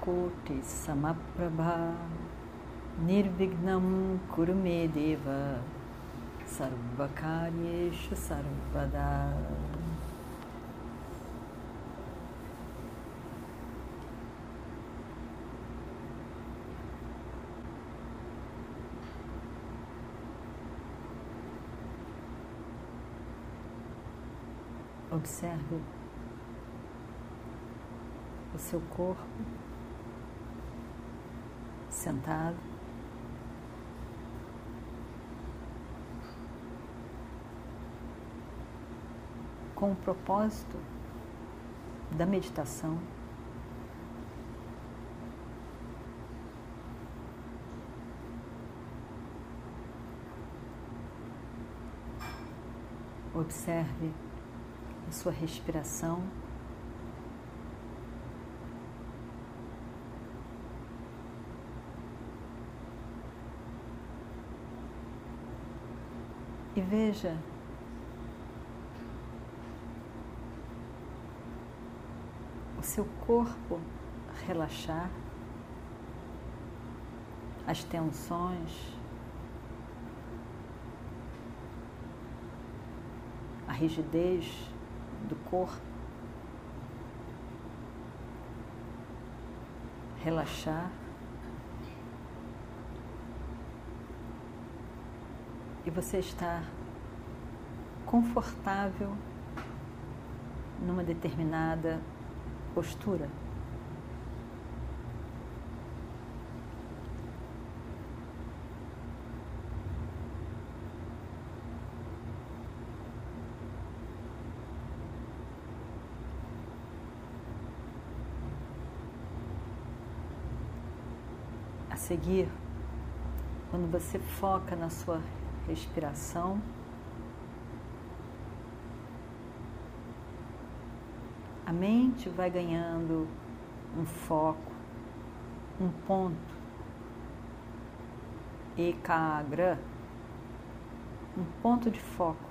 Suryakoti Samaprabha Nirvignam Kurumedeva Sarvakaryeshu Sarvada Observe o seu corpo sentado. Com o propósito da meditação. Observe a sua respiração. E veja. O seu corpo relaxar, as tensões, a rigidez do corpo, relaxar e você estar confortável numa determinada postura. A seguir, quando você foca na sua respiração, a mente vai ganhando um foco, um ponto, ekagra, um ponto de foco,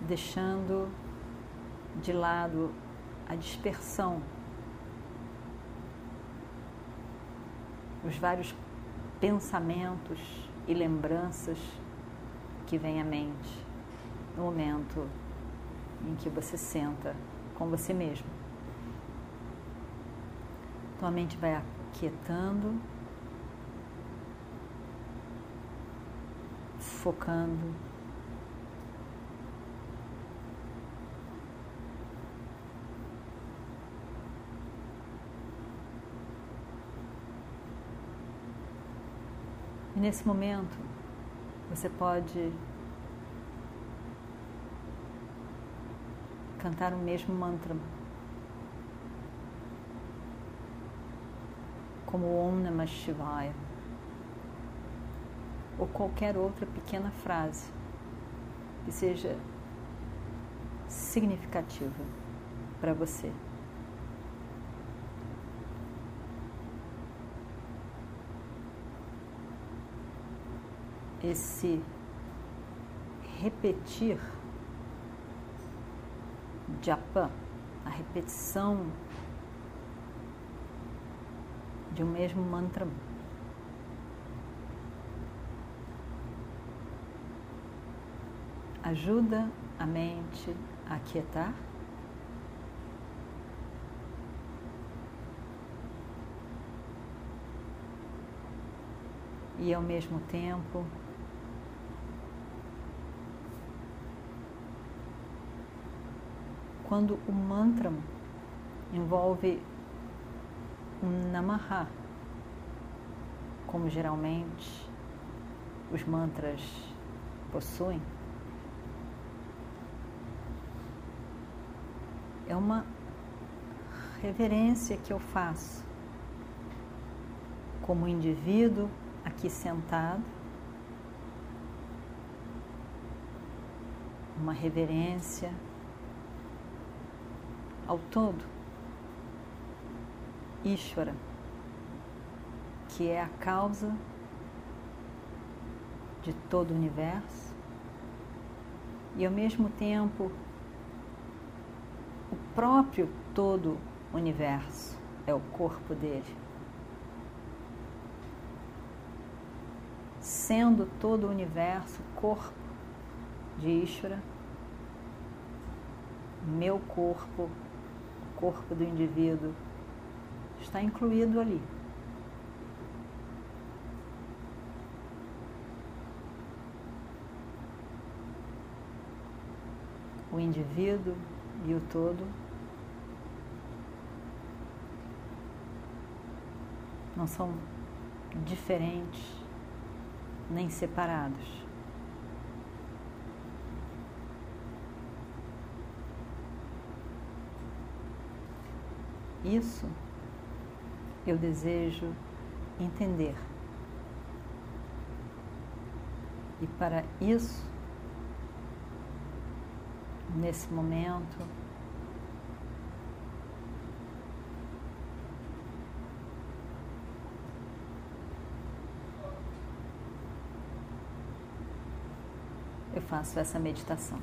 deixando de lado a dispersão, os vários pensamentos e lembranças que vêm à mente no momento em que você senta com você mesmo. Então a mente vai aquietando, focando. E nesse momento, você pode cantar o mesmo mantra, como Om Namah Shivaya, ou qualquer outra pequena frase que seja significativa para você. Esse repetir japa, a repetição de um mesmo mantra. Ajuda a mente a aquietar. E ao mesmo tempo quando o mantra envolve um namaha, como geralmente os mantras possuem, é uma reverência que eu faço como indivíduo aqui sentado, uma reverência ao todo, Ishvara, que é a causa de todo o universo e ao mesmo tempo o próprio todo universo é o corpo dele. Sendo todo o universo corpo de Ishvara, meu corpo, corpo do indivíduo, está incluído ali. o indivíduo e o todo não são diferentes nem separados. Isso eu desejo entender. E para isso nesse momento. Eu faço essa meditação.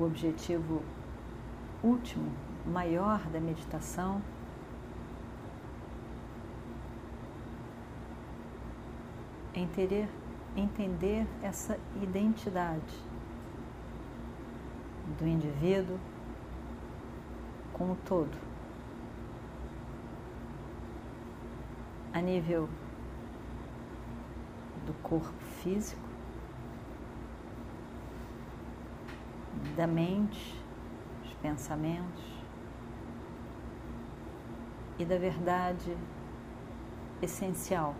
O objetivo último, maior da meditação entender, entender essa identidade do indivíduo como todo. A nível do corpo físico, da mente, dos pensamentos e da verdade essencial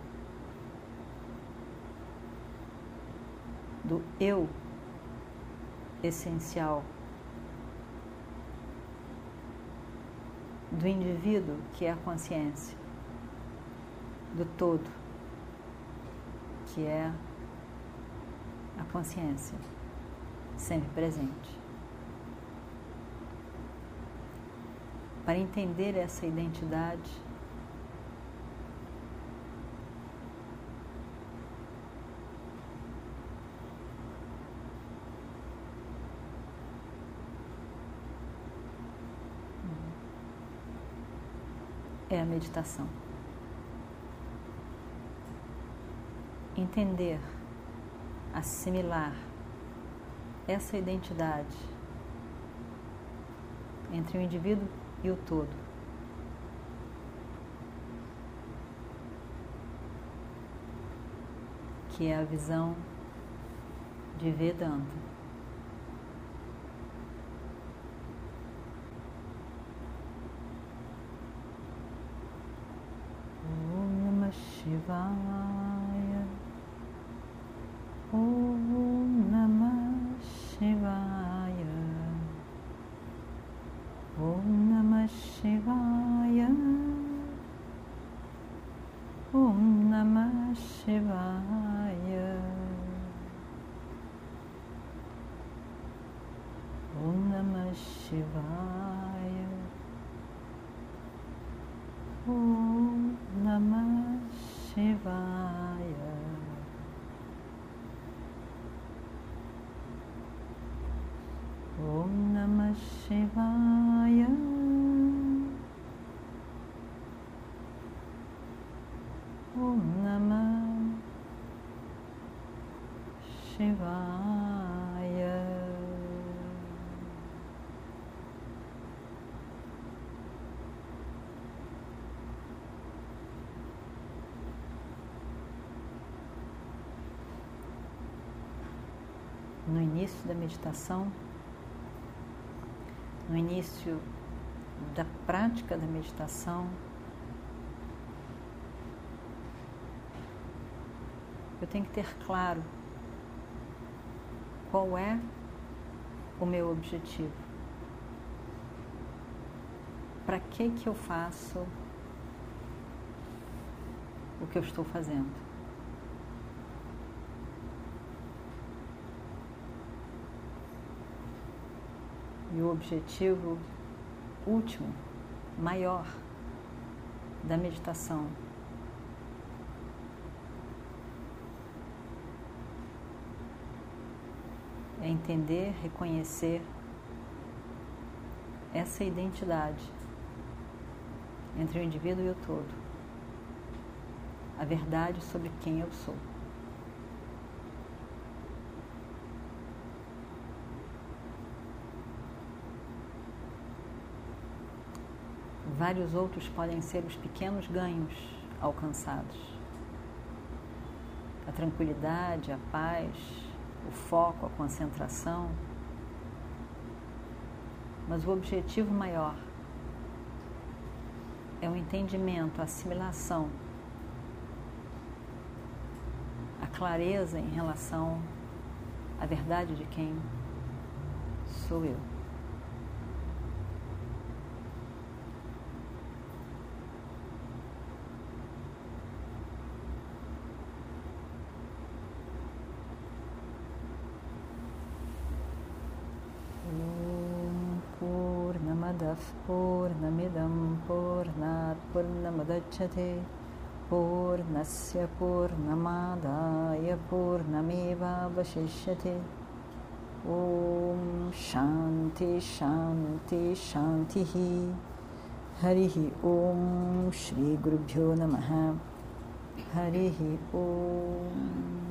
do eu essencial do indivíduo que é a consciência, do todo que é a consciência, sempre presente. Para entender essa identidade, é a meditação. Entender, assimilar essa identidade entre o indivíduo e o todo. Que é a visão de Vedanta. Shivaya. Om Namah Shivaya. Om Namah Shivaya. Om Namah Shivaya. Om Namah Shivaya. Om Namah Shivaya. Om Namah Shivaya. Om Namah Shivaya. No início da meditação, no início da prática da meditação, eu tenho que ter claro qual é o meu objetivo. Para que que eu faço o que eu estou fazendo? E o objetivo último, maior da meditação é entender, reconhecer essa identidade entre o indivíduo e o todo, a verdade sobre quem eu sou. Vários outros podem ser os pequenos ganhos alcançados. A tranquilidade, a paz, o foco, a concentração. Mas o objetivo maior é o entendimento, a assimilação, a clareza em relação à verdade de quem sou eu. पूर्णमिदं पूर्णात् पूर्णमुदच्छते पूर्णस्य पूर्णमादाय पूर्णमेवावशिष्यते। ॐ शान्ति शान्ति शान्तिः। हरिः ॐ श्रीगुरुभ्यो नमः। हरिः ॐ